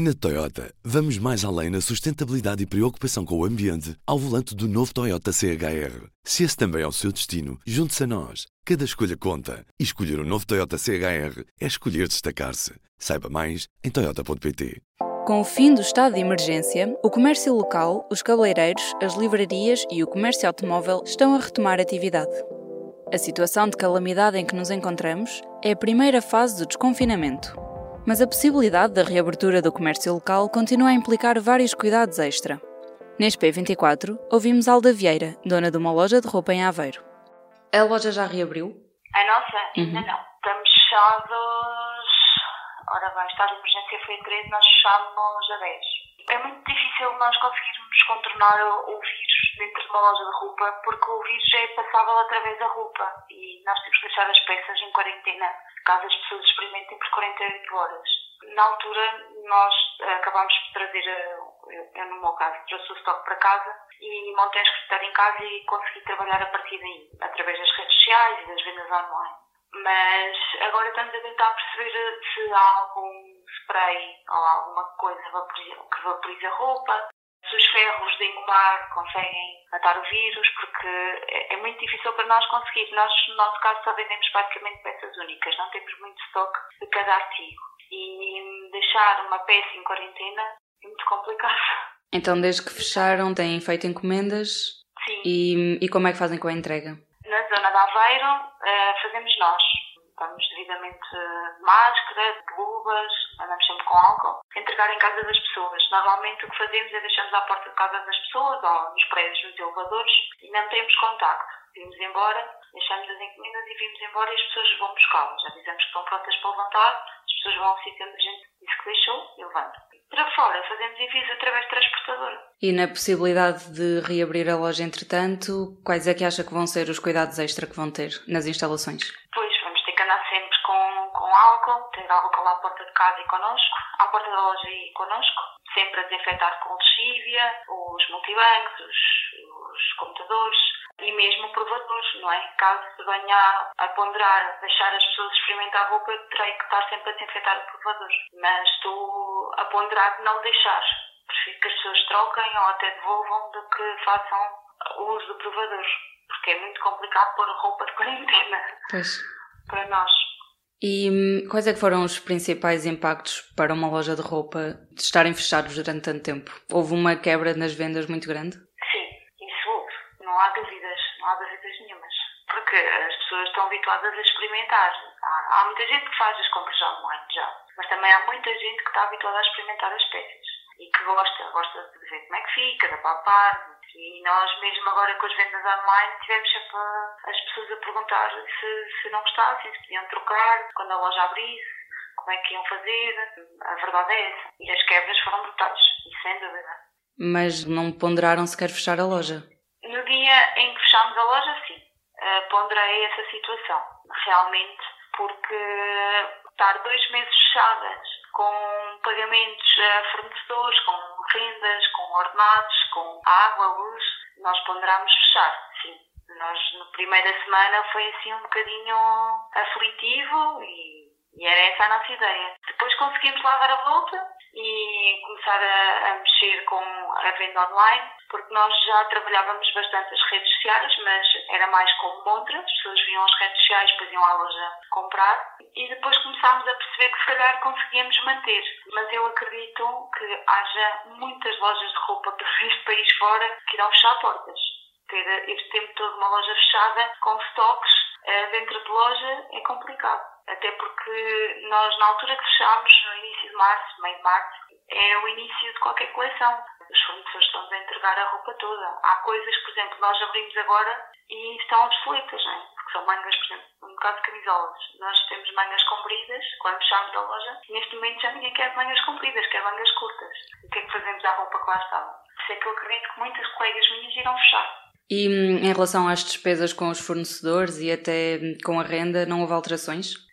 Na Toyota, vamos mais além na sustentabilidade e preocupação com o ambiente ao volante do novo Toyota CHR. Se esse também é o seu destino, junte-se a nós. Cada escolha conta. E escolher o um novo Toyota CHR é escolher destacar-se. Saiba mais em Toyota.pt. Com o fim do estado de emergência, o comércio local, os cabeleireiros, as livrarias e o comércio automóvel estão a retomar atividade. A situação de calamidade em que nos encontramos é a primeira fase do desconfinamento mas a possibilidade da reabertura do comércio local continua a implicar vários cuidados extra. Neste P24, ouvimos Alda Vieira, dona de uma loja de roupa em Aveiro. A loja já reabriu? A nossa? Ainda uhum. não. Estamos fechados. Ora bem, estado de emergência foi a 13, nós fechamos a 10. É muito difícil nós conseguirmos contornar o vírus dentro de uma loja de roupa, porque o vírus é passável através da roupa e nós temos que deixar as peças em quarentena, caso as pessoas experimentem por 48 horas. Na altura, nós acabámos de trazer, eh, eu no meu caso, trouxe o estoque para casa e montei a escritório em casa e consegui trabalhar a partir daí, através das redes sociais e das vendas online. Mas agora estamos a tentar perceber se há algum spray ou alguma coisa que vaporiza a roupa, se os ferros de engomar conseguem matar o vírus, porque é, é muito difícil para nós conseguir. Nós, no nosso caso, só vendemos basicamente peças únicas, não temos muito estoque de cada artigo. E deixar uma peça em quarentena é muito complicado. Então, desde que fecharam, têm feito encomendas? Sim. E, e como é que fazem com a entrega? Na zona de Aveiro, uh, fazemos nós. Estamos devidamente de máscara, de luvas, andamos sempre com álcool. Entregar em casa das pessoas. Normalmente o que fazemos é deixamos à porta de casa das pessoas ou nos prédios, nos elevadores e não temos contacto. Vimos embora, deixamos as encomendas e vimos embora e as pessoas vão buscá-las. Avisamos que estão prontas para levantar, as pessoas vão ao sítio onde a gente disse que deixou e levantam. Para fora, fazemos envios através de transportadora. E na possibilidade de reabrir a loja entretanto, quais é que acha que vão ser os cuidados extra que vão ter nas instalações? Pois, álcool, ter álcool à porta de casa e connosco, à porta da loja e connosco, sempre a desinfetar com lexívia, os multibancos, os, os computadores e mesmo o provador, não é? Caso se venha a ponderar deixar as pessoas experimentar a roupa, terei que estar sempre a desinfetar o provador. Mas estou a ponderar de não deixar. Prefiro que as pessoas troquem ou até devolvam do que façam uso do provador. Porque é muito complicado pôr roupa de quarentena. Pois para nós. E hum, quais é que foram os principais impactos para uma loja de roupa de estarem fechados durante tanto tempo? Houve uma quebra nas vendas muito grande? Sim, isso houve. Não há dúvidas, não há dúvidas nenhumas. Porque as pessoas estão habituadas a experimentar. Há, há muita gente que faz as compras online já, mas também há muita gente que está habituada a experimentar as peças e que gosta, gosta de ver como é que fica, de palpar, e nós, mesmo agora com as vendas online, tivemos sempre as pessoas a perguntar se, se não gostassem, se podiam trocar, quando a loja abrisse, como é que iam fazer. A verdade é essa. E as quebras foram brutais, e sem dúvida. Mas não ponderaram sequer fechar a loja? No dia em que fechámos a loja, sim. Uh, ponderei essa situação. Realmente, porque estar dois meses fechadas, com pagamentos a fornecedores, com rendas, com ordenados, com água, luz, nós ponderámos fechar, sim. Nós, na primeira semana, foi assim um bocadinho aflitivo e, e era essa a nossa ideia. Depois conseguimos lá dar a volta e começar a, a, mexer com a venda online, porque nós já trabalhávamos bastante as redes sociais, mas era mais como montra, as pessoas vinham às redes sociais, depois iam à loja comprar, e depois começámos a perceber que se calhar conseguíamos manter. Mas eu acredito que haja muitas lojas de roupa por este país fora que irão fechar portas. Ter este tempo todo uma loja fechada, com estoques eh, dentro de loja, é complicado. Até porque nós, na altura que fechámos, no início de março, meio de março, é o início de qualquer coleção. Os fornecedores estão a entregar a roupa toda. Há coisas, por exemplo, nós abrimos agora e estão obsoletas, não é? Porque são mangas, por exemplo, no caso de camisolas. Nós temos mangas compridas, quando fechamos a loja, neste momento já ninguém quer mangas compridas, quer mangas curtas. O que é que fazemos à roupa que lá estava? Por isso é que eu acredito que muitas colegas minhas irão fechar. E hum, em relação às despesas com os fornecedores e até com a renda, não houve alterações?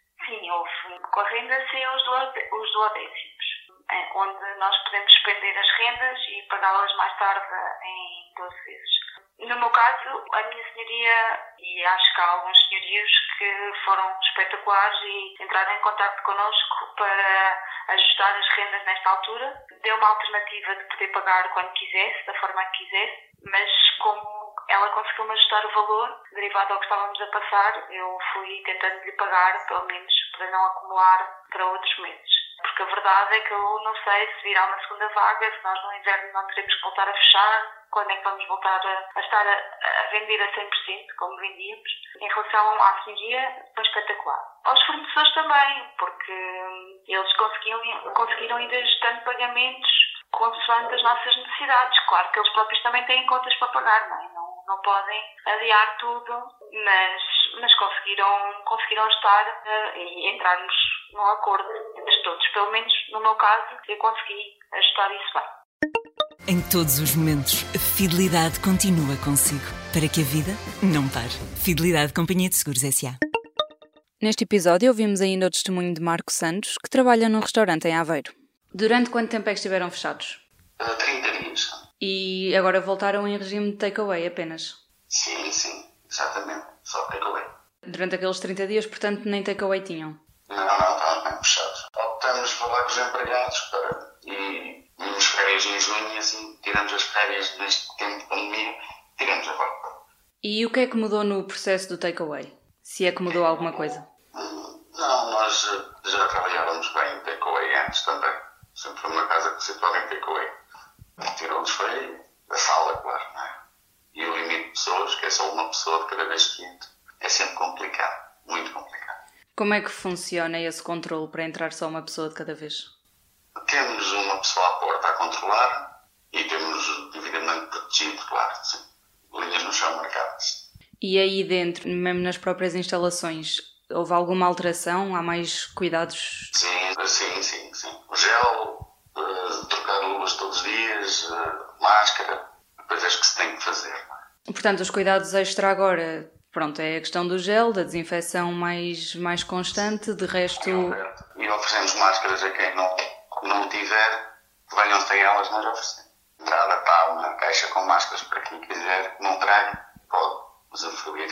com a renda sem os, os duodécimos, é, onde nós podemos suspender as rendas e pagá-las mais tarde em 12 vezes. No meu caso, a minha senhoria, e acho que há alguns senhorios que foram espetaculares e entraram em contato connosco para ajustar as rendas nesta altura. Deu uma alternativa de poder pagar quando quisesse, da forma que quisesse, mas como ela conseguiu-me ajustar o valor, derivado ao que estávamos a passar, eu fui tentando lhe pagar, pelo menos para não acumular para outros meses. Porque a verdade é que eu não sei se virá uma segunda vaga, se nós no inverno não teremos que voltar a fechar, quando é que vamos voltar a, a estar a, a, vender a 100%, como vendíamos. Em relação à senhoria, foi espetacular. Aos fornecedores também, porque hum, eles conseguiram, conseguiram ir ajustando pagamentos consoante as nossas necessidades. Claro que eles próprios também têm contas para pagar, não é? Não, não podem adiar tudo, mas, mas conseguiram, conseguiram estar uh, e entrarmos num acordo entre todos. Pelo menos no meu caso, eu consegui ajustar isso bem. Em todos os momentos, a fidelidade continua consigo, para que a vida não pare. Fidelidade Companhia de Seguros S.A. Neste episódio ouvimos ainda o testemunho de Marco Santos, que trabalha num restaurante em Aveiro. Durante quanto tempo é que estiveram fechados? Uh, 30 dias. E agora voltaram em regime de takeaway apenas? Sim, sim, exatamente. Só takeaway. Durante aqueles 30 dias, portanto, nem takeaway tinham? Não, não, bem fechados. Optamos falar com os empregados para... e vimos férias em junho e assim tiramos as férias neste tempo de pandemia, tiramos agora. E o que é que mudou no processo do takeaway? Se é que mudou alguma coisa? Não, nós já trabalhávamos bem em takeaway antes também. Sempre foi uma casa que se situava em takeaway. Tirou-nos foi a sala, claro, não é? E o limite de pessoas, que é só uma pessoa de cada vez que entra, é sempre complicado, muito complicado. Como é que funciona esse controle para entrar só uma pessoa de cada vez? Temos uma pessoa à porta a controlar e temos devidamente protegido, claro, sim. linhas no chão marcadas. E aí dentro, mesmo nas próprias instalações, houve alguma alteração? Há mais cuidados? Sim, sim, sim. sim. O gel, uh, trocar luvas todos os dias, uh, máscara, coisas que se tem que fazer. É? Portanto, os cuidados extra agora, pronto, é a questão do gel, da desinfecção mais, mais constante, de resto... E oferecemos máscaras a quem não, não tiver, venham sem elas, nós oferecemos. Entrada está uma caixa com máscaras para quem quiser, não traga, pode usufruir.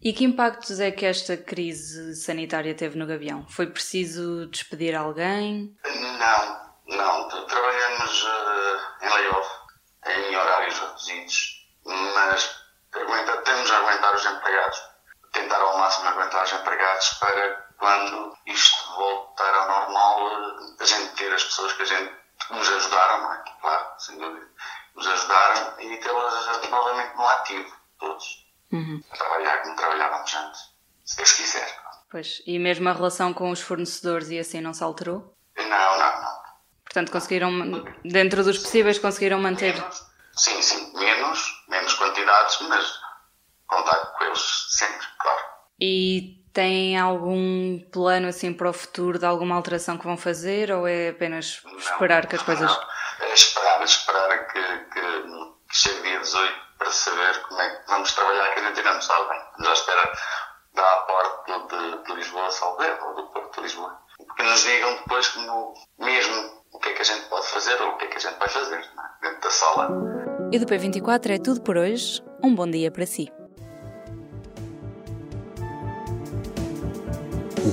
E que impactos é que esta crise sanitária teve no Gavião? Foi preciso despedir alguém? Não, não. Trabalhamos uh, em layoff, em horários reduzidos, mas aguenta, temos a aguentar os empregados, tentar ao máximo aguentar os empregados para quando isto voltar ao normal, a gente ter as pessoas que a gente nos ajudaram, não é? Claro, sem dúvida. Nos ajudaram e tê-las novamente no ativo, todos uhum. a trabalhar como trabalhávamos antes, se Deus quiser. Pois, e mesmo a relação com os fornecedores e assim não se alterou? Não, não, não. Portanto, conseguiram, dentro dos possíveis, conseguiram manter? Sim, sim, menos, menos quantidades, mas contato com eles sempre, claro. E têm algum plano assim para o futuro de alguma alteração que vão fazer ou é apenas esperar não, que as coisas. Não. É esperar, esperar que, que, que chegue dia 18 para saber como é que vamos trabalhar, que a gente ainda não sabe. Estamos à espera da aporte de, de Lisboa, Salveiro, ou do Porto de Lisboa. Que nos digam depois como, mesmo o que é que a gente pode fazer ou o que é que a gente vai fazer é? dentro da sala. E do P24 é tudo por hoje. Um bom dia para si.